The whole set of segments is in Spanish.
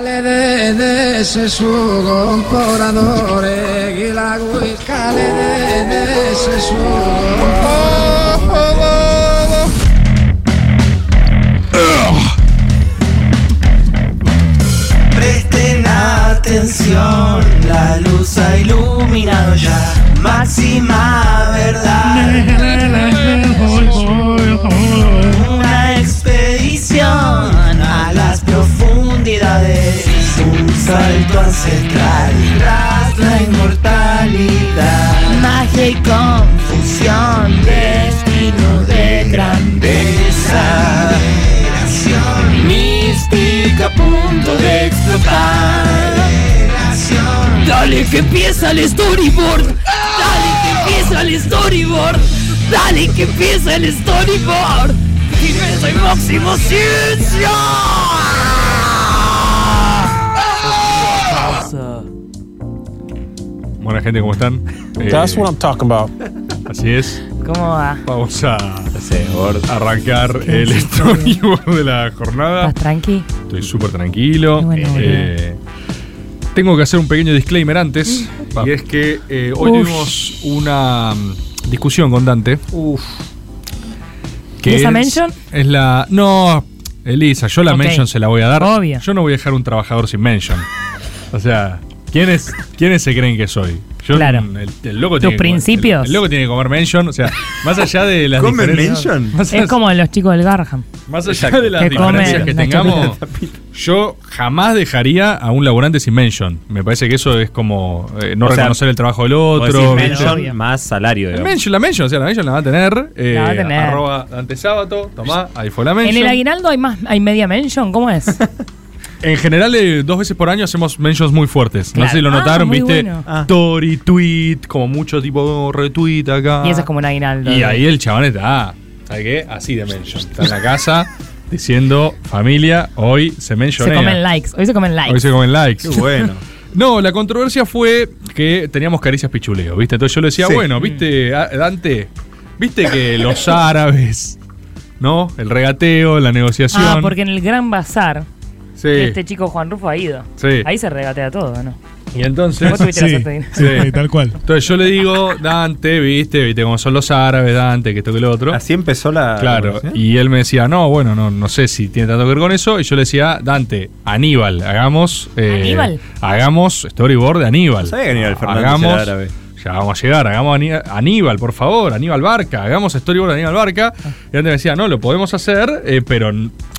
Cale de, de ese suo comporatore, chi la cale de, de ese suo Presten atención, la luz ha iluminado ya. Máxima verdad. Salto ancestral tras la inmortalidad. Magia y confusión, destino de grandeza. Mística a punto de explotar. Dale que empieza el storyboard. Dale que empieza el storyboard. Dale que empieza el storyboard. Y yo soy Máximo Ciencia. Buena gente, ¿cómo están? That's Eh, what I'm talking about. Así es. ¿Cómo va? Vamos a arrancar el storyboard de la jornada. ¿Estás tranqui? Estoy súper tranquilo. Bueno, Eh, tengo que hacer un pequeño disclaimer antes. Y es que eh, hoy Uf. tuvimos una mm, discusión con Dante. Uf. ¿Y esa es- mention? Es la. No, Elisa, yo la mention se la voy a dar. Obvio. Yo no voy a dejar un trabajador sin mention. O sea, ¿quiénes, ¿quiénes se creen que soy? Yo, Claro. El, el loco Tus tiene que comer- principios. El, el loco tiene que comer mention. O sea, más allá de las ¿Comen diferencias- mention? Más, Es como los chicos del Garham. más allá Exacto. de las Que diferencias que tengamos, yo jamás dejaría a un laburante sin mention. Me parece que eso es como eh, no O sea, reconocer el trabajo del otro. mention obvio. más salario. El mention, la mention, o sea, la mention la va a tener. eh, La va a tener. Arroba Dante Sábato, tomá, ahí fue la ¿En mention. el aguinaldo hay más, hay media mention? ¿Cómo es? En general, eh, dos veces por año hacemos mentions muy fuertes. No sé si lo Ah, notaron, muy viste. bueno. Ah. Tori, tweet, como mucho tipo retweet acá. Y eso es como un aguinaldo. Y ahí el chabón está, ¿sabe qué? Así de mention. Está en la casa diciendo, familia, hoy se Se mencionea. comen likes. Hoy se comen likes. Hoy se comen likes. Qué bueno. No, la controversia fue que teníamos caricias pichuleo, ¿viste? Entonces yo le decía, Sí. bueno, ¿viste, a- Dante? ¿Viste que los árabes, ¿no? El regateo, la negociación. Ah, porque en el Gran Bazar, Sí. este chico Juan Rufo ha ido. Sí. Ahí se regatea todo, ¿no? Y entonces. Vos tuviste la suerte de- Sí. tal cual. Entonces yo le digo, Dante, ¿viste? ¿Viste cómo son los árabes, Dante? Que esto que lo otro. Así empezó la. Claro, y él me decía, no, bueno, no, no sé si tiene tanto que ver con eso. Y yo le decía, Dante, Aníbal, hagamos. eh, ¿Aníbal? Hagamos storyboard de Aníbal. No sabía que Aníbal Fernández hagamos, era árabe. Ya vamos a llegar, hagamos Aní- Aníbal, por favor, Aníbal Barca, hagamos storyboard de Aníbal Barca. Ah. Y Dante me decía, no, lo podemos hacer, eh, pero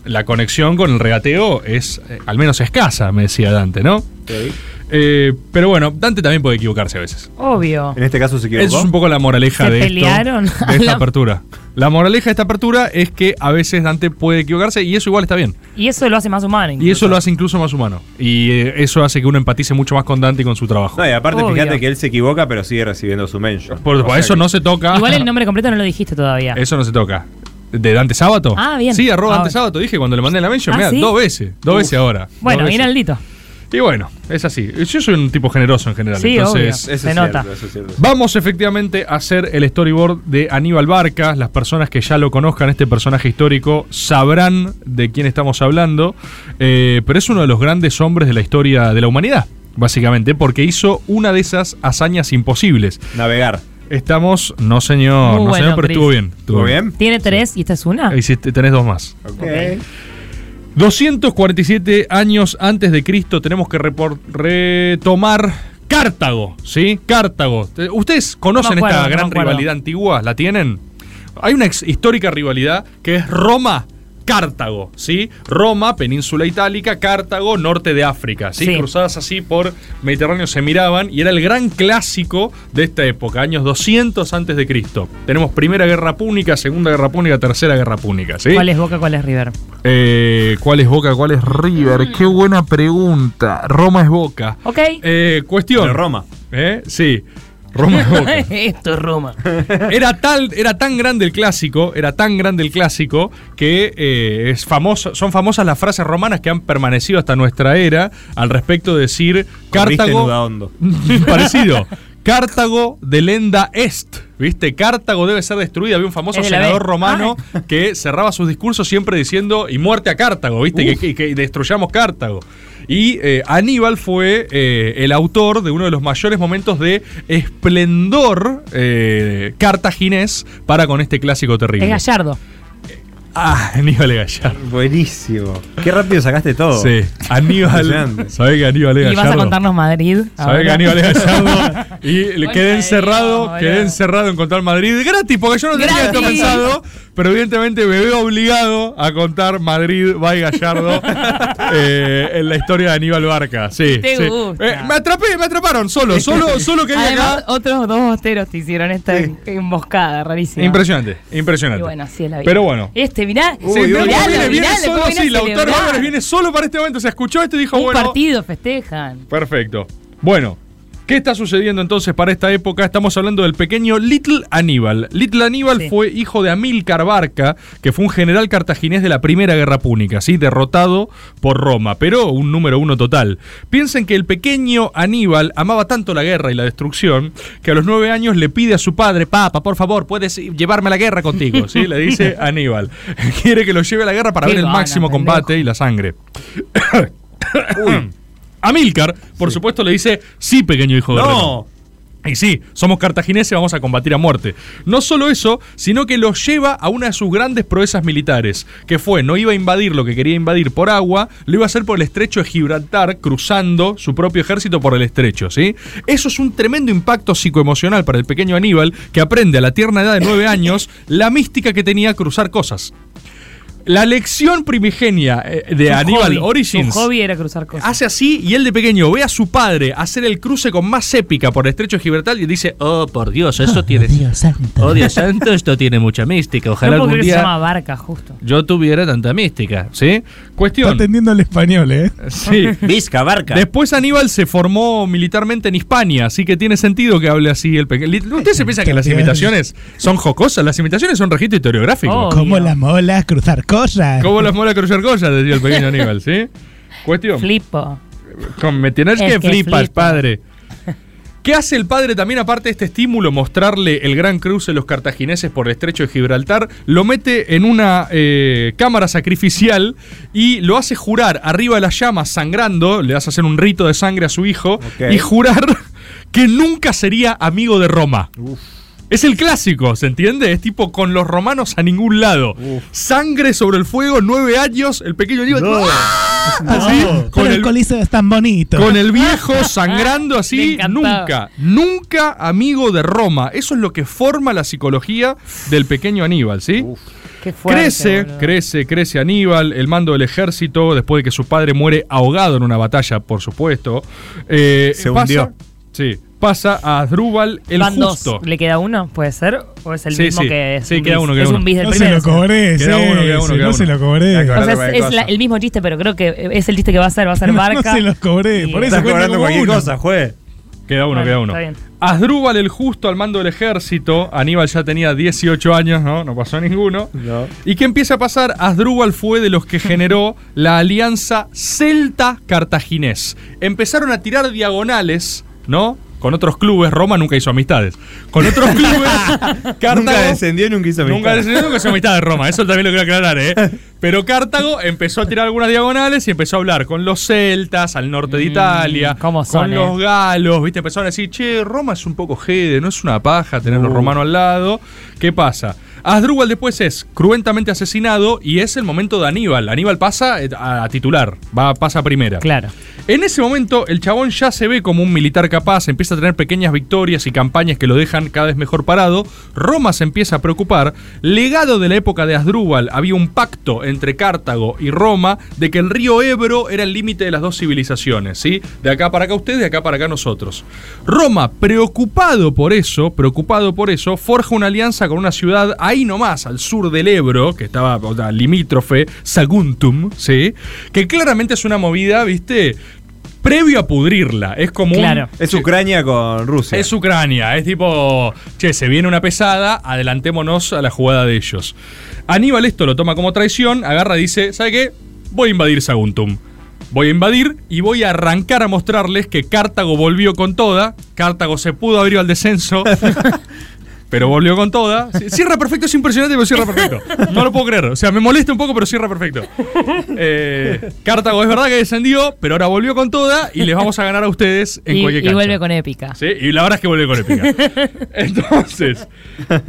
la conexión con el regateo es eh, al menos escasa, me decía Dante, ¿no? Eh, pero bueno, Dante también puede equivocarse a veces. Obvio. En este caso se equivocó. Eso es un poco la moraleja ¿Se de, esto, pelearon? de esta apertura. La moraleja de esta apertura es que a veces Dante puede equivocarse y eso igual está bien. Y eso lo hace más humano. Y eso lo hace incluso más humano. Y eh, eso hace que uno empatice mucho más con Dante y con su trabajo. No, y aparte, Obvio. fíjate que él se equivoca, pero sigue recibiendo su mention. Por, eso que- no se toca. Igual el nombre completo no lo dijiste todavía. Eso no se toca. ¿De Dante Sábato? Ah, bien. Sí, arroba Ah, Dante. Sábato. Dije cuando le mandé la mention, Ah, mira, ¿sí? dos veces. Dos veces ahora. bueno, bien. Aldito. Y bueno, es así. Yo soy un tipo generoso en general. Sí, entonces, obvio. Eso Se es cierto, nota. eso es cierto. Vamos efectivamente a hacer el storyboard de Aníbal Barca. Las personas que ya lo conozcan, este personaje histórico, sabrán de quién estamos hablando. Eh, pero es uno de los grandes hombres de la historia de la humanidad, básicamente, porque hizo una de esas hazañas imposibles. Navegar. Estamos, no señor, Muy no bueno, señor, pero Chris. estuvo bien. ¿Estuvo bien? Tiene tres y esta es una. Te- tenés dos más. Ok. 247 años antes de Cristo tenemos que retomar Cartago, ¿sí? Cartago. Eh, ¿Ustedes conocen No me acuerdo, esta gran rivalidad antigua? ¿La tienen? Hay una ex- histórica rivalidad que es Roma. Cartago, ¿sí? Roma, península itálica, Cartago, norte de África, ¿sí? Sí. Cruzadas así por Mediterráneo se miraban y era el gran clásico de esta época, años 200 antes de Cristo. Tenemos Primera Guerra Púnica, Segunda Guerra Púnica, Tercera Guerra Púnica, ¿sí? ¿Cuál es Boca, cuál es River? Eh, ¿Cuál es Boca, cuál es River? Qué buena pregunta. Roma es Boca. Ok. Eh, cuestión. Pero Roma. ¿Eh? Sí. Roma Boca. Esto es Roma. Era, tal, era tan grande el clásico, era tan grande el clásico, que eh, es famoso, son famosas las frases romanas que han permanecido hasta nuestra era al respecto de decir Cartago. Parecido. Cartago de lenda est. ¿Viste? Cartago debe ser destruida. Había un famoso senador romano que cerraba sus discursos siempre diciendo y muerte a Cartago, ¿viste? Que, que- que destruyamos Cartago. Y eh, Aníbal fue eh, el autor de uno de los mayores momentos de esplendor eh, cartaginés para con este clásico terrible. Es Gallardo. Ah, Aníbal Gallardo. Buenísimo. Qué rápido sacaste todo. Sí, Aníbal. ¿Sabés que Aníbal es Y vas a Gallardo? contarnos Madrid. ¿Sabés que. Aníbal es Gallardo? Y quedé encerrado, quedé encerrado en contar Madrid gratis, porque yo no tenía esto pensado, pero evidentemente me veo obligado a contar Madrid by Gallardo eh, en la historia de Aníbal Barca. Sí, Te sí. gusta. Eh, me atrapé, me atraparon solo, solo, solo que Además, acá. otros dos bosteros te hicieron esta emboscada rarísima. Impresionante, Y impresionante. bueno, así es la vida. Pero bueno. Este, mirá. Sí, pero miralo, viene, solo a Lautaro. Álvarez viene solo para este momento. Se escuchó esto y dijo, Un bueno. partido festejan. Perfecto. Bueno, ¿qué está sucediendo entonces para esta época? Estamos hablando del pequeño Little Aníbal. Little Aníbal Sí. fue hijo de Amílcar Barca, que fue un general cartaginés de la Primera Guerra Púnica, ¿sí? derrotado por Roma, pero un número uno total. Piensen que el pequeño Aníbal amaba tanto la guerra y la destrucción que a los nueve años le pide a su padre, papa, por favor, puedes llevarme a la guerra contigo, ¿sí? Le dice Aníbal. Quiere que lo lleve a la guerra para Qué ver el máximo combate y la sangre. Amílcar, por supuesto, le dice, sí, pequeño hijo de Remo". No. Y sí, somos cartagineses, vamos a combatir a muerte. No solo eso, sino que los lleva a una de sus grandes proezas militares, que fue, no iba a invadir lo que quería invadir por agua, lo iba a hacer por el estrecho de Gibraltar, cruzando su propio ejército por el estrecho, ¿sí? Eso es un tremendo impacto psicoemocional para el pequeño Aníbal, que aprende a la tierna edad de nueve años la mística que tenía cruzar cosas. La lección primigenia eh, de Su Aníbal hobby, Origins Su hobby era cruzar cosas. hace así y él de pequeño ve a su padre hacer el cruce con más épica por el estrecho de Gibraltar y dice, oh por Dios, esto tiene... Dios santo. Oh Dios santo, esto tiene mucha mística. Ojalá no algún se día llama Barca, justo. yo tuviera tanta mística, ¿sí? Está Cuestión. atendiendo el español, ¿eh? Sí. Vizca, barca. Después Aníbal se formó militarmente en Hispania, así que tiene sentido que hable así el pequeño. ¿Usted se piensa que las imitaciones son jocosas? Las imitaciones son registro historiográfico. Oh. Como Obvio. la mola cruzar cosas. ¿Cómo las mola cruzar cosas? Decía el pequeño Aníbal, ¿sí? Cuestión. Flipo. Con- Me tienes Es que que flipas, flipa. padre. ¿Qué hace el padre también, aparte de este estímulo, mostrarle el gran cruce de los cartagineses por el estrecho de Gibraltar? Lo mete en una eh, cámara sacrificial y lo hace jurar arriba de las llamas, sangrando, le hace hacer un rito de sangre a su hijo y jurar que nunca sería amigo de Roma. Es el clásico, ¿se entiende? Es tipo con los romanos a ningún lado. Sangre sobre el fuego, nueve años, el pequeño Aníbal. ¡Ah! Así, Pero con el, el, coliseo es tan bonito. con el viejo sangrando así, nunca, nunca amigo de Roma. Eso es lo que forma la psicología del pequeño Aníbal, ¿sí? Qué fuerte. crece, crece, crece Aníbal, el mando del ejército, después de que su padre muere ahogado en una batalla, por supuesto. Eh, Se pasa- hundió. Sí, pasa a Drúbal el Van Justo. dos. ¿Le queda uno? ¿Puede ser? ¿O es el Sí, mismo sí. que es Sí, un queda bis? uno, queda Es uno. un bis del no se primero. lo cobré, Queda uno, queda uno, queda no se lo cobré. O sea, es, la- el mismo chiste, pero creo que es el chiste que va a hacer, va a ser Barca. No se los cobré, por eso Estás cuenta cobrando como cualquier uno. cosa, juez. Queda uno, Bueno, queda uno. está bien. Asdrúbal el Justo al mando del ejército. Aníbal ya tenía 18 años, ¿no? No pasó ninguno. No. ¿Y qué empieza a pasar? Asdrúbal fue de los que generó la alianza celta-cartaginés. Empezaron a tirar diagonales, ¿no? Con otros clubes. Roma nunca hizo amistades. Con otros clubes. Cartago, Nunca descendió, nunca hizo Nunca amistad. descendió, nunca hizo amistad de Roma. Eso también lo quiero aclarar, ¿eh? Pero Cartago empezó a tirar algunas diagonales y empezó a hablar con los celtas al norte de Italia. ¿cómo son, con eh? los galos, ¿viste? Empezaron a decir, che, Roma es un poco jede, no es una paja tener Uh. los romanos al lado. ¿Qué pasa? Asdrúbal después es cruentamente asesinado y es el momento de Aníbal. Aníbal pasa eh, a, a titular, va, pasa a primera. Claro. En ese momento, el chabón ya se ve como un militar capaz, empieza a tener pequeñas victorias y campañas que lo dejan cada vez mejor parado. Roma se empieza a preocupar. Legado de la época de Asdrúbal, había un pacto entre Cartago y Roma de que el río Ebro era el límite de las dos civilizaciones, ¿sí? De acá para acá ustedes, de acá para acá nosotros. Roma, preocupado por eso, preocupado por eso, forja una alianza con una ciudad ahí nomás, al sur del Ebro, que estaba o sea, limítrofe, Saguntum, ¿sí? Que claramente es una movida, ¿viste? Previo a pudrirla. Es como un- Claro. Es Ucrania con Rusia. es Ucrania, es tipo, che, se viene una pesada, adelantémonos a la jugada de ellos. Aníbal esto lo toma como traición, agarra y dice, ¿sabe qué? Voy a invadir Saguntum. Voy a invadir y voy a arrancar a mostrarles que Cartago volvió con toda. Cartago se pudo abrir al descenso. pero volvió con toda. Cierra perfecto, es impresionante, pero cierra perfecto. No lo puedo creer. O sea, me molesta un poco, pero cierra perfecto. Eh, Cartago es verdad que descendió, pero ahora volvió con toda y les vamos a ganar a ustedes en Y, cualquier y cancha. vuelve con épica. Sí, y la verdad es que vuelve con épica. Entonces,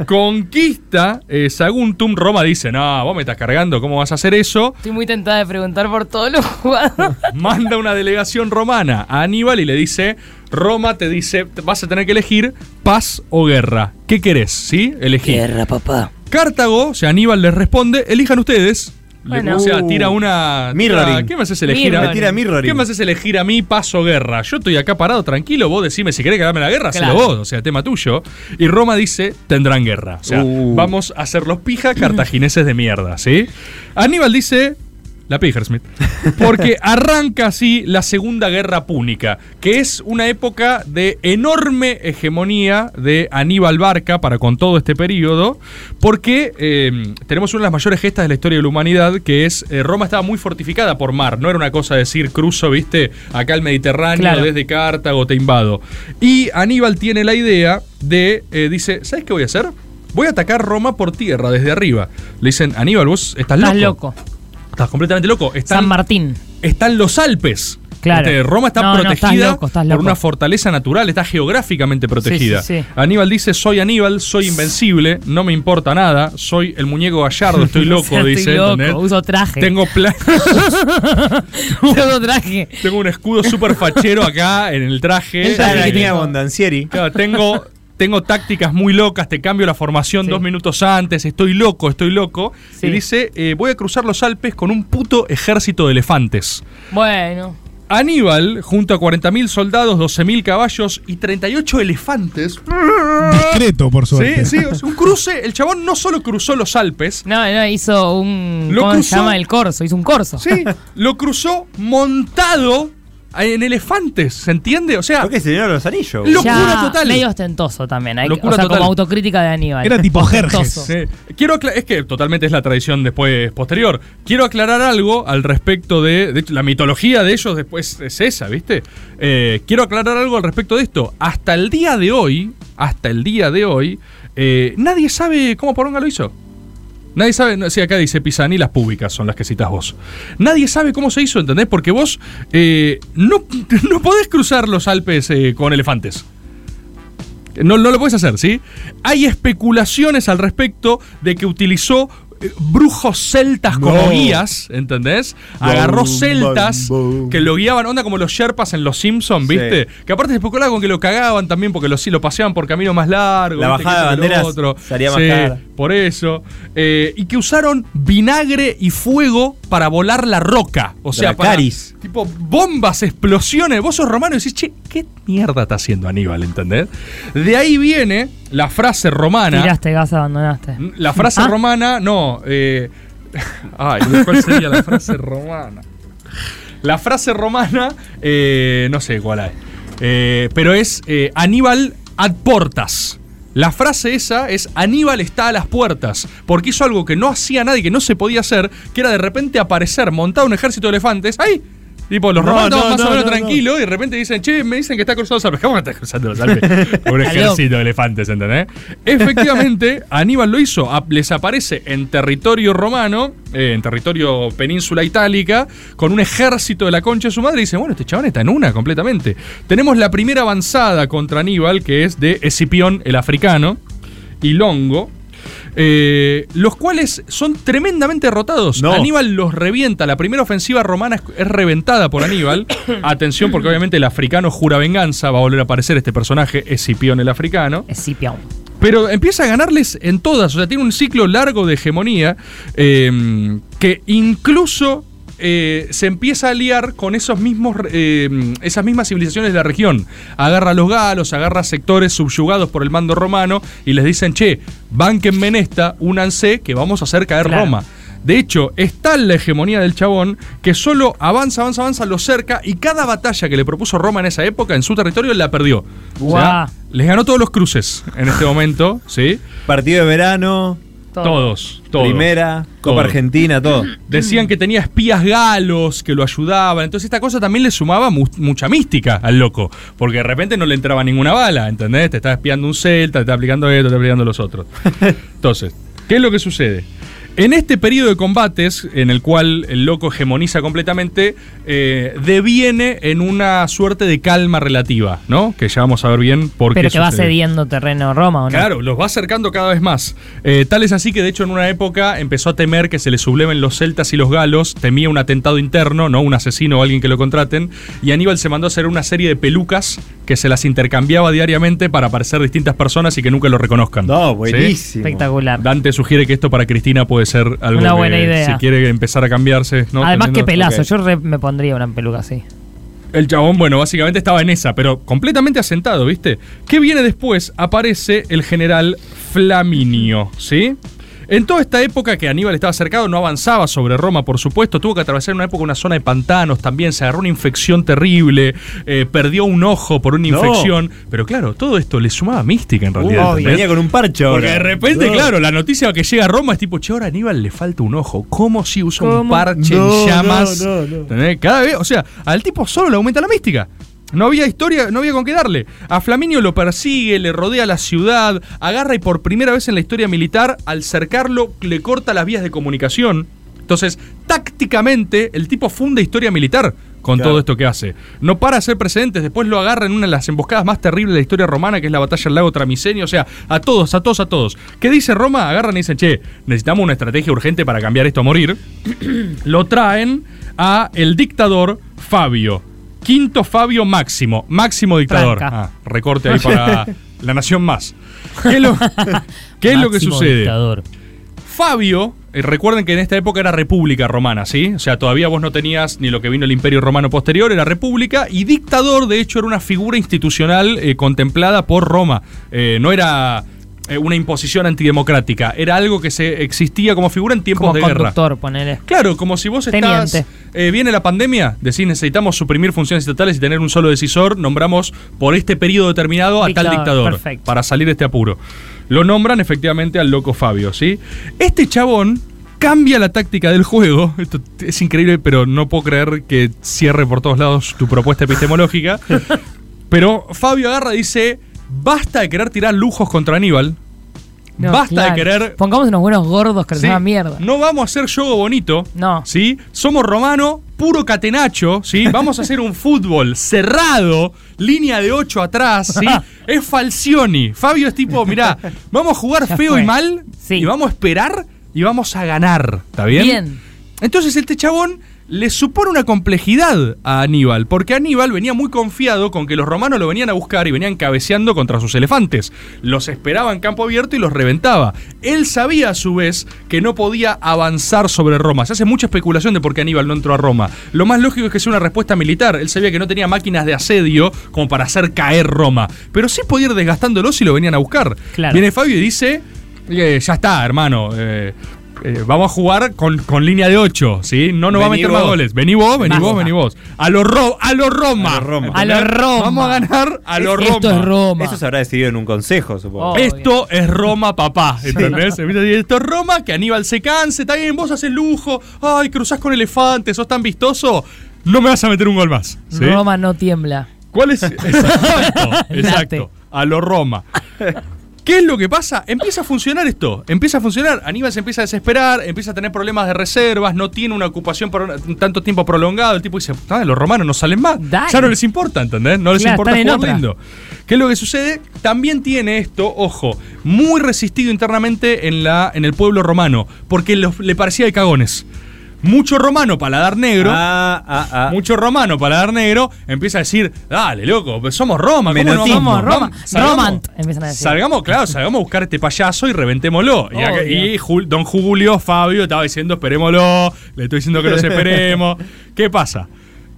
conquista eh, Saguntum. Roma dice: No, vos me estás cargando, ¿cómo vas a hacer eso? Estoy muy tentada de preguntar por todos los jugadores. Manda una delegación romana a Aníbal y le dice: Roma te dice, vas a tener que elegir paz o guerra. ¿Qué querés? ¿Sí? Elegí. Guerra, papá. Cartago, o sea, Aníbal les responde: elijan ustedes. Bueno. o sea, tira una. Mirroring. tira- ¿Qué me haces elegir a Mirroring. Me tira mirroring. ¿Qué me haces elegir a mí paz o guerra? Yo estoy acá parado tranquilo, vos decime si querés que dame la guerra, hacelo Claro. vos, o sea, tema tuyo. Y Roma dice, tendrán guerra. O sea, Uh. vamos a hacer los pija cartagineses de mierda, ¿sí? Aníbal dice, la pija, Smith. Porque arranca así la Segunda Guerra Púnica, que es una época de enorme hegemonía de Aníbal Barca para con todo este periodo, porque eh, tenemos una de las mayores gestas de la historia de la humanidad, que es eh, Roma estaba muy fortificada por mar, no era una cosa de decir cruzo, viste, acá el Mediterráneo, Claro. desde Cartago te invado. Y Aníbal tiene la idea de, eh, dice, ¿sabes qué voy a hacer? Voy a atacar Roma por tierra, desde arriba. Le dicen, Aníbal, vos estás loco. Estás loco. Estás completamente loco. Están, San Martín. están los Alpes. Claro. Este, Roma está No, no, protegida estás loco, estás por una fortaleza natural, está geográficamente protegida. sí, sí. Aníbal dice, soy Aníbal, soy invencible, no me importa nada, soy el muñeco gallardo, estoy loco, O sea, dice. estoy loco, ¿entendés? uso traje. Tengo plan. Uso traje. Tengo un escudo súper fachero acá en el traje. El traje La que Eh, tenía. Bondancieri. Claro, tengo, tengo tácticas muy locas, te cambio la formación Sí. dos minutos antes, estoy loco, estoy loco. Sí. Y dice, eh, voy a cruzar los Alpes con un puto ejército de elefantes. Bueno. Aníbal, junto a 40.000 soldados, 12.000 caballos y 38 elefantes. Discreto, por Sí, suerte. sí, es un cruce. El chabón no solo cruzó los Alpes, No, no, hizo un. Lo ¿Cómo cruzó. se llama el corso? Hizo un corso. sí, lo cruzó montado en elefantes, ¿se entiende? O sea, ¿Por qué se dieron los anillos? Lo- Ya, Locura total. Medio ostentoso también. Hay, que- Locura o sea, total. como autocrítica de Aníbal. Era tipo. Jerjes. Quiero es que totalmente es la tradición después posterior. Quiero aclarar algo al respecto de, de hecho, la mitología de ellos después es esa, ¿viste? Eh, quiero aclarar algo al respecto de esto. Hasta el día de hoy, hasta el día de hoy, eh, nadie sabe cómo Poronga lo hizo. Nadie sabe, no, sí, acá dice Pisani, las públicas son las que citas vos. Nadie sabe cómo se hizo, ¿entendés? Porque vos eh, no, no podés cruzar los Alpes eh, con elefantes. No, no lo puedes hacer, ¿sí? Hay especulaciones al respecto de que utilizó brujos celtas como guías, ¿entendés? Agarró celtas que lo guiaban, onda como los Sherpas en Los Simpsons, Sí. ¿viste? Que aparte se especulaba con que lo cagaban también porque lo, lo paseaban por caminos más largos. La bajada de banderas otro. salía más Sí, cara. por eso. Eh, y que usaron vinagre y fuego para volar la roca. O sea, para, tipo bombas, explosiones. Vos sos romano y decís, che, ¿qué mierda está haciendo Aníbal? ¿Entendés? De ahí viene la frase romana. Tiraste gas, abandonaste. La frase Ah. romana, no. eh, ay, ¿cuál sería la frase romana? La frase romana, eh, no sé cuál hay. Eh, pero es eh, Aníbal ad portas. La frase esa es Aníbal está a las puertas, porque hizo algo que no hacía nadie, que no se podía hacer, que era de repente aparecer montado un ejército de elefantes. ¡Ahí! Tipo, los No, romanos estaban no, más o no, menos no, no. tranquilos y de repente dicen, che, me dicen que está cruzando los Alpes. ¿Cómo está cruzando los Alpes? un ejército de elefantes, ¿entendés? Efectivamente, Aníbal lo hizo. Les aparece en territorio romano, eh, en territorio península itálica, con un ejército de la concha de su madre y dice, bueno, este chabón está en una completamente. Tenemos la primera avanzada contra Aníbal, que es de Escipión el africano y Longo. Eh, los cuales son tremendamente derrotados. No. Aníbal los revienta. La primera ofensiva romana es, es reventada por Aníbal. Atención, porque obviamente el africano jura venganza. Va a volver a aparecer este personaje, Escipión el africano. Escipión. Pero empieza a ganarles en todas. O sea, tiene un ciclo largo de hegemonía eh, que incluso eh, se empieza a liar con esos mismos, eh, esas mismas civilizaciones de la región. Agarra a los galos, agarra a sectores subyugados por el mando romano y les dicen, che, banquenme en esta, únanse, que vamos a hacer caer Claro. Roma. De hecho, es tal la hegemonía del chabón que solo avanza, avanza, avanza, lo cerca y cada batalla que le propuso Roma en esa época en su territorio la perdió. O sea, les ganó todos los cruces en este momento, ¿sí? Partido de verano. Todos, todos. Primera, Copa Todos. Argentina, todo. Decían que tenía espías galos que lo ayudaban. Entonces esta cosa también le sumaba mu- mucha mística al loco. Porque de repente no le entraba ninguna bala, ¿entendés? Te estaba espiando un celta, te está aplicando esto, te está aplicando los otros. Entonces, ¿qué es lo que sucede? En este periodo de combates, en el cual el loco hegemoniza completamente, eh, deviene en una suerte de calma relativa, ¿no? Que ya vamos a ver bien por Pero qué que va cediendo terreno Roma, ¿o no? Claro, los va acercando cada vez más. Eh, tal es así que de hecho en una época empezó a temer que se le subleven los celtas y los galos, temía un atentado interno, no un asesino o alguien que lo contraten, y Aníbal se mandó a hacer una serie de pelucas que se las intercambiaba diariamente para parecer distintas personas y que nunca lo reconozcan. No, ¿Sí? buenísimo. Espectacular. Dante sugiere que esto para Cristina puede ser algo Una que buena idea. si quiere empezar a cambiarse. ¿no? Además, que pelazo. Yo re- me pondría una peluca así. El chabón, bueno, básicamente estaba en esa, pero completamente asentado, ¿viste? ¿Qué viene después? Aparece el general Flaminio, ¿sí? En toda esta época que Aníbal estaba cercado, no avanzaba sobre Roma, por supuesto, tuvo que atravesar una época una zona de pantanos también, se agarró una infección terrible, eh, perdió un ojo por una No. infección, pero claro, todo esto le sumaba mística en realidad. ¿entendés? Venía con un parche ahora. Porque de repente, No. claro, la noticia que llega a Roma es tipo, che, ahora a Aníbal le falta un ojo. ¿Cómo si usa un parche No, en llamas? no, no, no. ¿Entendés? Cada vez, o sea, al tipo solo le aumenta la mística. No había historia, no había con qué darle. A Flaminio lo persigue, le rodea la ciudad, agarra y por primera vez en la historia militar, al cercarlo, le corta las vías de comunicación. Entonces, tácticamente, el tipo funda historia militar con Claro. todo esto que hace. No para hacer precedentes, después lo agarra en una de las emboscadas más terribles de la historia romana, que es la batalla del lago Tramisenio. O sea, a todos, a todos, a todos. ¿Qué dice Roma? Agarran y dicen, che, necesitamos una estrategia urgente para cambiar esto a morir. lo traen a el dictador Fabio. Quinto Fabio Máximo. Máximo dictador. Ah, recorte ahí para la nación más. ¿Qué es lo, qué es lo que sucede? dictador. Fabio, eh, recuerden que en esta época era república romana, ¿sí? O sea, todavía vos no tenías ni lo que vino el imperio romano posterior, era república, y dictador, de hecho, era una figura institucional eh, contemplada por Roma. Eh, no era eh, una imposición antidemocrática, era algo que se existía como figura en tiempos Como de guerra. conductor, ponele. Claro, como si vos estás. Eh, viene la pandemia, decís necesitamos suprimir funciones estatales y tener un solo decisor, nombramos por este periodo determinado a tal Dictador, dictador. perfecto. Para salir de este apuro. Lo nombran efectivamente al loco Fabio, ¿sí? Este chabón cambia la táctica del juego. Esto es increíble, pero no puedo creer que cierre por todos lados tu propuesta epistemológica. pero Fabio agarra y dice: basta de querer tirar lujos contra Aníbal. No, basta claro. de querer Pongamos unos buenos gordos que les Sí, hagan mierda. No vamos a hacer yogo bonito. No. ¿Sí? Somos romano, puro catenacho, ¿sí? Vamos a hacer un fútbol cerrado, línea de 8 atrás, ¿sí? Es Falcioni. Fabio es tipo, mirá, vamos a jugar Ya feo fue. y mal Sí. y vamos a esperar y vamos a ganar. ¿Está bien? Bien. Entonces este chabón le supone una complejidad a Aníbal, porque Aníbal venía muy confiado con que los romanos lo venían a buscar y venían cabeceando contra sus elefantes. Los esperaba en campo abierto y los reventaba. Él sabía a su vez que no podía avanzar sobre Roma. Se hace mucha especulación de por qué Aníbal no entró a Roma. Lo más lógico es que sea una respuesta militar. Él sabía que no tenía máquinas de asedio como para hacer caer Roma, pero sí podía ir desgastándolo si lo venían a buscar. Claro. Viene Fabio y dice, eh, ya está, hermano. eh, eh, vamos a jugar con, con línea de 8, ¿sí? No nos va a meter más goles. Vení vos, vení Basta. vos, vení vos. A lo, ro a lo Roma. A lo Roma. A lo. Roma. Vamos a ganar a lo Roma. Esto es Roma. Eso se habrá decidido en un consejo, supongo. Oh. Esto es Roma, papá. ¿Entendés? Esto es Roma, que Aníbal se canse, está bien, vos haces lujo. Ay, cruzás con elefantes, sos tan vistoso. No me vas a meter un gol más. ¿sí? Roma no tiembla. ¿Cuál es? Exacto, exacto. A lo Roma. ¿Qué es lo que pasa? Empieza a funcionar esto. Empieza a funcionar. Aníbal se empieza a desesperar, empieza a tener problemas de reservas, no tiene una ocupación por tanto tiempo prolongado. El tipo dice, "Ah, los romanos no salen más. Dale. Ya no les importa, ¿entendés? No les Claro, importa jugar otra. lindo. ¿Qué es lo que sucede? También tiene esto, ojo, muy resistido internamente en, la, en el pueblo romano, porque los- le parecía de cagones. Mucho romano, paladar negro. Ah, ah, ah. Mucho romano, paladar negro, empieza a decir, dale, loco, pues somos Roma, ¿cómo no? Somos Roma. Romant, empiezan a decir. Salgamos, claro, salgamos a buscar a este payaso y reventémoslo. Y, acá- Obvio. y Jul- don Julio Fabio estaba diciendo, esperémoslo, le estoy diciendo que los esperemos. ¿Qué pasa?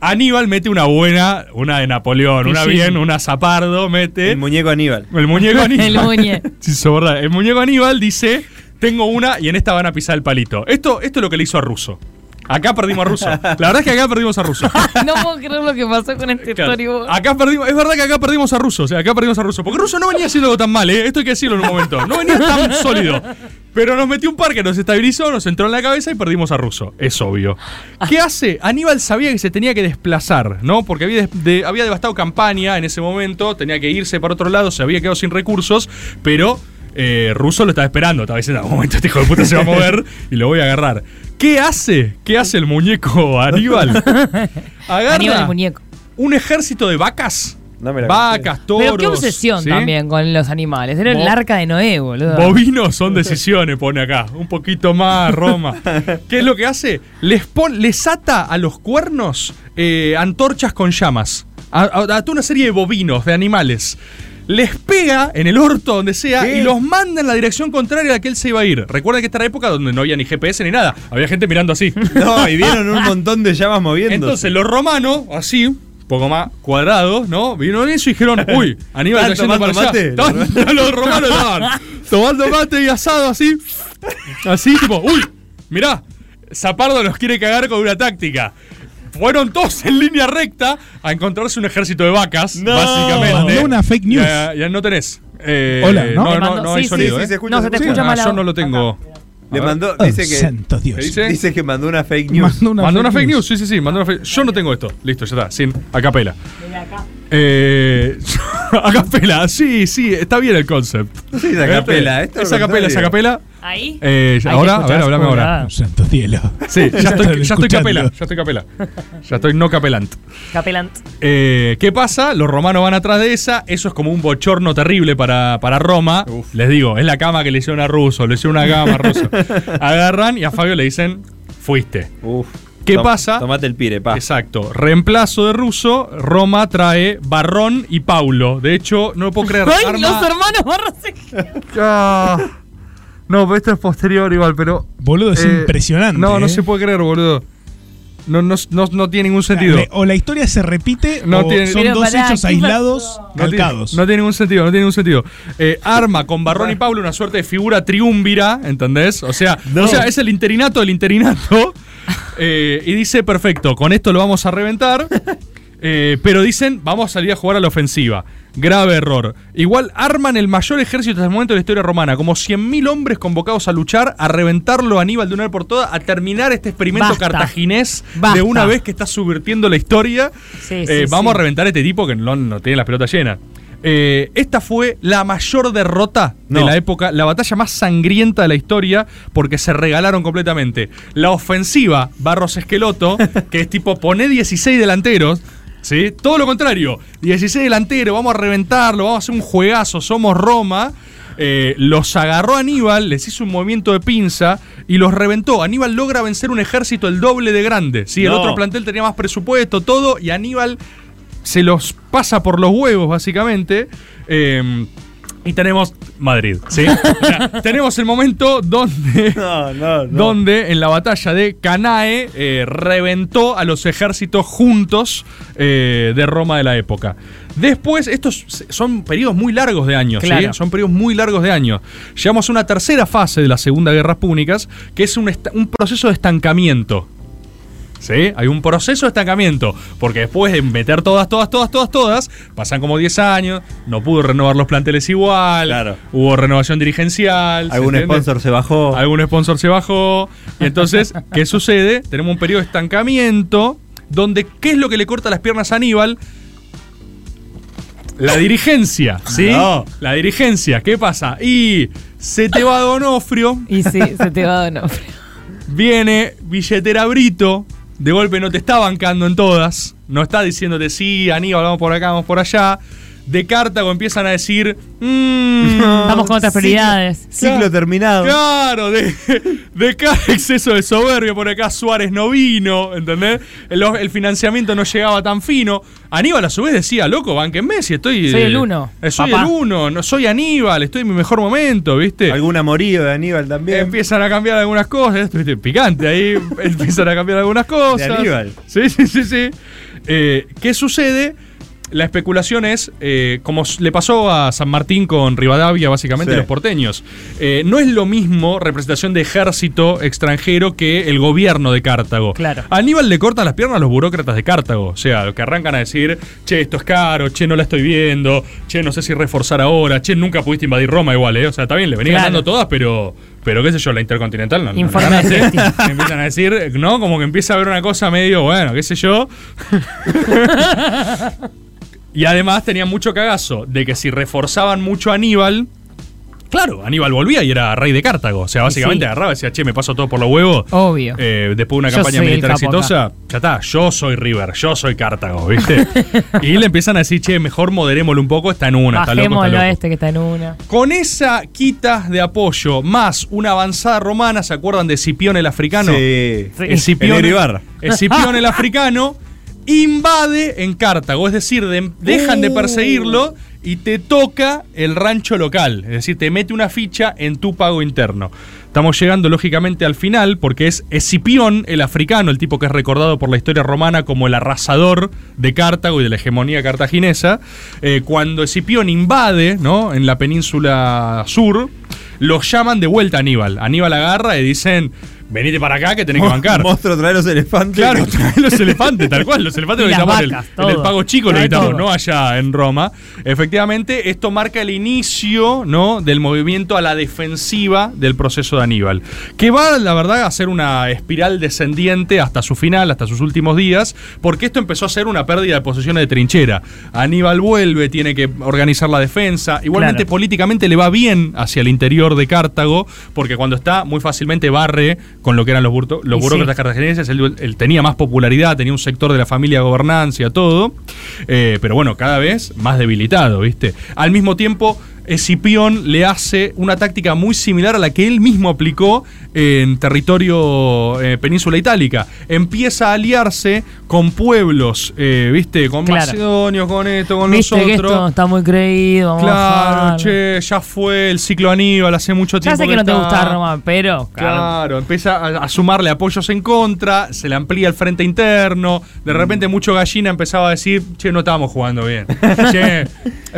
Aníbal mete una buena, una de Napoleón, una Sí. bien, una Zapardo, mete. El muñeco Aníbal. El muñeco Aníbal. El muñe. Sí, eso es verdad. El muñeco Aníbal dice: Tengo una y en esta van a pisar el palito. Esto, esto es lo que le hizo a Russo. Acá perdimos a Russo. La verdad es que acá perdimos a Russo. No puedo creer lo que pasó con este Claro. storyboard. Acá perdimos, es verdad que acá perdimos a Russo, o sea, acá perdimos a Russo. Porque Russo no venía haciendo tan mal, ¿eh? Esto hay que decirlo en un momento. No venía tan sólido. Pero nos metió un par que nos estabilizó, nos entró en la cabeza y perdimos a Russo. Es obvio. ¿Qué hace? Aníbal sabía que se tenía que desplazar, ¿no? Porque había, de- había devastado campaña en ese momento, tenía que irse para otro lado, se había quedado sin recursos, pero eh, Russo lo estaba esperando. Estaba diciendo, en algún momento este hijo de puta se va a mover y lo voy a agarrar. ¿Qué hace? ¿Qué hace el muñeco Aníbal? Agarra Aníbal el muñeco. un ejército de vacas. No me la Vacas, toros. Pero qué obsesión ¿sí? también con los animales. Era Bo- el arca de Noé, boludo. Bovinos son decisiones, pone acá. Un poquito más, Roma. ¿Qué es lo que hace? Les, pon- les ata a los cuernos eh, antorchas con llamas. A, a- a toda una serie de bovinos, de animales. Les pega en el orto, donde sea, ¿Qué? y los manda en la dirección contraria a la que él se iba a ir. Recuerden que esta era época donde no había ni GPS ni nada. Había gente mirando así. No, y vieron un montón de llamas moviéndose. Entonces los romanos, así, un poco más cuadrados, ¿no? Vieron eso y dijeron, uy, Aníbal ¿Están está yendo para tomando allá. mate? Estaban- los romanos estaban tomando mate y asado así. Así, tipo, uy, mirá, Zapardo nos quiere cagar con una táctica. Fueron todos en línea recta a encontrarse un ejército de vacas, No. básicamente. Mandó una fake news. Ya, ya no tenés. Eh, Hola, ¿no? No, Le no, no hay sí, sí, sonido, sí, ¿eh? se escucha, No, se te escucha. Ah, mal. yo no lo tengo. Le A ver. mandó, Oh, dice que, santo Dios. ¿Qué dice? dice que mandó una fake news. Mandó una, Mandó una fake news, sí, sí, sí, mandó una fake Yo no tengo esto. Listo, ya está, sin acapela. Eh, acapela, sí, sí, está bien el concept. Sí, es acapela, esto Es acapela, es acapela. Ahí. Eh, Ahí ahora, a ver, hablame ahora. Santo cielo. Sí, ya estoy, ya estoy escuchando. capela, ya estoy capela. Ya estoy no capelant. Capelant. Eh, ¿Qué pasa? Los romanos van atrás de esa. Eso es como un bochorno terrible para, para Roma. Les digo, es la cama que le hicieron a Russo, le hicieron una cama a Russo. Agarran y a Fabio le dicen, fuiste. Uf. ¿Qué Tom- pasa? Tomate el pire, pa. Exacto. Reemplazo de Russo, Roma trae Barrón y Paulo. De hecho, no lo puedo creer. ¡Ay, arma- los hermanos! Ah. No, esto es posterior igual, pero... Boludo, es eh, impresionante. No, no eh. se puede creer, boludo. No, no, no, no tiene ningún sentido. O la historia se repite No o tiene- son dos pará, hechos ¿qué aislados pasó? No tiene, calcados. no tiene ningún sentido, no tiene ningún sentido. Eh, arma con Barrón y Pablo una suerte de figura triúmbira, ¿entendés? O sea, o sea es el interinato del interinato. Eh, y dice, perfecto, con esto lo vamos a reventar. Eh, pero dicen, vamos a salir a jugar a la ofensiva. Grave error. Igual arman el mayor ejército hasta el momento de la historia romana, como 100.000 hombres convocados a luchar, a reventarlo a Aníbal de una vez por todas, a terminar este experimento Basta. cartaginés de una vez que está subvirtiendo la historia. Sí, Eh, sí, vamos sí. a reventar a este tipo que no, no tiene las pelotas llenas. Eh, esta fue la mayor derrota de la época, la batalla más sangrienta de la historia, porque se regalaron completamente. La ofensiva, Barros Esqueloto, que es tipo, pone 16 delanteros. ¿Sí? Todo lo contrario, 16 delanteros, vamos a reventarlo, vamos a hacer un juegazo, somos Roma. Eh, los agarró Aníbal, les hizo un movimiento de pinza y los reventó. Aníbal logra vencer un ejército el doble de grande. ¿sí? El No. otro plantel tenía más presupuesto, todo, y Aníbal se los pasa por los huevos, básicamente. Eh, y tenemos Madrid, ¿sí? O sea, tenemos el momento donde, No, no, no. donde en la batalla de Canae eh, reventó a los ejércitos juntos eh, de Roma de la época. Después, estos son periodos muy largos de años, ¿sí? Son periodos muy largos de años. Llegamos a una tercera fase de la Segunda Guerra Púnicas, que es un proceso de estancamiento. ¿Sí? Hay un proceso de estancamiento. Porque después de meter todas, todas, todas, todas, todas, pasan como 10 años, no pudo renovar los planteles igual, Claro. hubo renovación dirigencial. ¿se Algún sponsor se bajó. Algún sponsor se bajó. Y entonces, ¿qué sucede? Tenemos un periodo de estancamiento donde, ¿qué es lo que le corta las piernas a Aníbal? La dirigencia, ¿sí? No. La dirigencia, ¿qué pasa? Y se te va Donofrio, Y sí, se te va nombre. viene billetera Brito, de golpe no te está bancando en todas, no está diciéndote sí, Aníbal, vamos por acá, vamos por allá. De Cartago empiezan a decir, "Mm, Estamos con otras prioridades. Ciclo terminado. Claro, de, de acá exceso de soberbia, por acá Suárez no vino, ¿entendés? El, el financiamiento no llegaba tan fino. Aníbal a su vez decía, loco, banquenme si estoy... Soy el uno, eh, soy papá. el uno, no soy Aníbal, estoy en mi mejor momento, ¿viste? Algún amorío de Aníbal también. Empiezan a cambiar algunas cosas, picante ahí, empiezan a cambiar algunas cosas. De Aníbal. Sí, sí, sí, sí. Eh, ¿Qué sucede? La especulación es, eh, como le pasó a San Martín con Rivadavia, básicamente Sí. los porteños, eh, no es lo mismo representación de ejército extranjero que el gobierno de Cartago. Claro. A Aníbal le cortan las piernas a los burócratas de Cartago. O sea, que arrancan a decir, che, esto es caro, che, no la estoy viendo, che, no sé si reforzar ahora, che, nunca pudiste invadir Roma igual, ¿eh? O sea, está bien, le venía Claro. ganando todas, pero, pero qué sé yo, la Intercontinental no, no la Informe empiezan a decir, ¿no? Como que empieza a haber una cosa medio, bueno, qué sé yo. y además tenía mucho cagazo de que si reforzaban mucho a Aníbal. Claro, Aníbal volvía y era rey de Cartago. O sea, básicamente sí. agarraba y decía, che, me paso todo por los huevos. Obvio. Eh, después de una Yo campaña militar acá. exitosa, ya está, yo soy River, yo soy Cartago, ¿viste? y le empiezan a decir, che, mejor moderémoslo un poco, está en una, está loco, está Bajémoslo loco. a este que está en una. Con esa quita de apoyo, más una avanzada romana, ¿se acuerdan de Escipión el africano? Sí. Sí. Escipión, El. Escipión el africano invade en Cartago, es decir, de- dejan de perseguirlo y te toca el rancho local, es decir, te mete una ficha en tu pago interno. Estamos llegando lógicamente al final porque es Escipión el africano, el tipo que es recordado por la historia romana como el arrasador de Cartago y de la hegemonía cartaginesa. Eh, cuando Escipión invade ¿no? en la península sur, los llaman de vuelta a Aníbal. Aníbal agarra y dicen, venite para acá que tenés que bancar. Monstruo trae los elefantes. Claro, trae los elefantes, tal cual. Los elefantes lo las gritamos en el, pago chico, lo Trae todo. no allá en Roma. Efectivamente, esto marca el inicio ¿no? del movimiento a la defensiva del proceso de Aníbal. Que va, la verdad, a ser una espiral descendiente hasta su final, hasta sus últimos días, porque esto empezó a ser una pérdida de posiciones de trinchera. Aníbal vuelve, tiene que organizar la defensa. Igualmente, Claro. políticamente le va bien hacia el interior de Cartago, porque cuando está muy fácilmente barre con lo que eran los, burto- los burócratas sí. cartagineses, él, él tenía más popularidad, tenía un sector de la familia gobernancia, todo, Eh, pero bueno, cada vez más debilitado, ¿viste? Al mismo tiempo, Escipión le hace una táctica muy similar a la que él mismo aplicó en territorio eh, península itálica. Empieza a aliarse con pueblos, eh, ¿viste? Con Claro. macedonios, con esto, con Viste que nosotros. esto está muy creído. Vamos Claro, che, ya fue el ciclo Aníbal hace mucho Ya tiempo. sé que no te gusta Roma, pero. Claro, empieza a, a sumarle apoyos en contra, se le amplía el frente interno, de repente mucho gallina empezaba a decir, che, no estamos jugando bien. che, eh,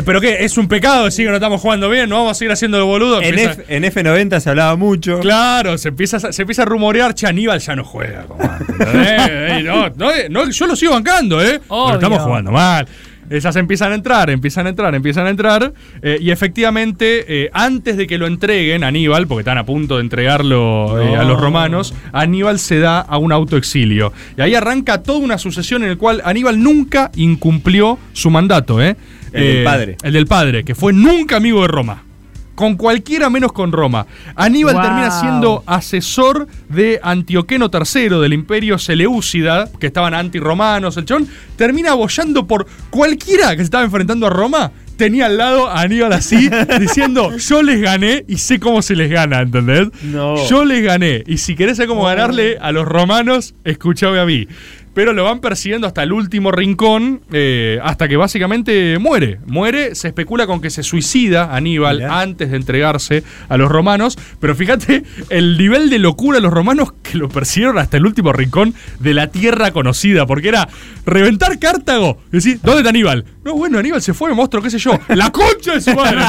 pero qué, es un pecado decir que no estamos jugando bien, no vamos a seguir haciendo el boludo. En, Empieza- F, en F90 se hablaba mucho. Claro, se empieza, a- se empieza a rumorear, che, Aníbal ya no juega ¿entendés? Eh, no, no, eh, no, yo lo sigo bancando, ¿eh? Pero estamos jugando mal. Esas empiezan a entrar, empiezan a entrar, empiezan a entrar. eh, y efectivamente, eh, antes de que lo entreguen, Aníbal, porque están a punto de entregarlo eh, a los romanos, Aníbal se da a un autoexilio. Y ahí arranca toda una sucesión en la cual Aníbal nunca incumplió su mandato, ¿eh? El del Eh, padre. El del padre, que fue nunca amigo de Roma. Con cualquiera menos con Roma. Aníbal Wow. termina siendo asesor de Antioqueno III del imperio Seleucida, que estaban anti-romanos, el chon. Termina abollando por cualquiera que se estaba enfrentando a Roma. Tenía al lado a Aníbal así, diciendo: Yo les gané y sé cómo se les gana, ¿entendés? No. Yo les gané. Y si querés saber cómo ganarle a los romanos, escúchame a mí. Pero lo van persiguiendo hasta el último rincón, eh, hasta que básicamente muere. Muere, se especula con que se suicida Aníbal Mirá. antes de entregarse a los romanos. Pero fíjate el nivel de locura de los romanos que lo persiguieron hasta el último rincón de la tierra conocida. Porque era reventar Cartago. y Decir, ¿dónde está Aníbal? No, bueno, Aníbal se fue, monstruo, qué sé yo. ¡La concha de su madre!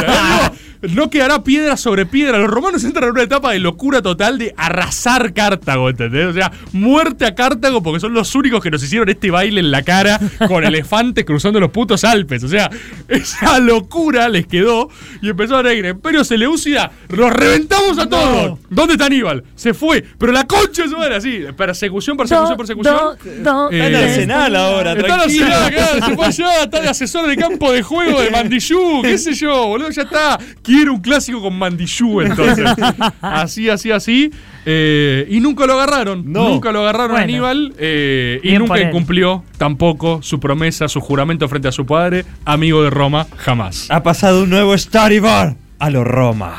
no quedará piedra sobre piedra. Los romanos entran en una etapa de locura total de arrasar Cartago, ¿entendés? O sea, muerte a Cartago porque son los únicos que nos hicieron este baile en la cara con elefantes cruzando los putos Alpes. O sea, esa locura les quedó y empezó a decir, Imperio Seleucida, los reventamos a todos. ¿Dónde está Aníbal? Se fue, pero la concha de su madre, así, persecución, persecución, persecución. Do- do- Eh, Está en do- Arsenal ahora, Está en. Arsenal, claro, se fue allá, está de asesor de campo de juego de Mandillú, qué sé yo, boludo, ya está. Quiero un clásico con Mandillú, entonces. Así, así, así. Eh, y nunca lo agarraron. No. Nunca lo agarraron a. Aníbal. eh, y nunca él. incumplió tampoco su promesa, su juramento frente a su padre, amigo de Roma, jamás. Ha pasado un nuevo Storyboard a lo Roma.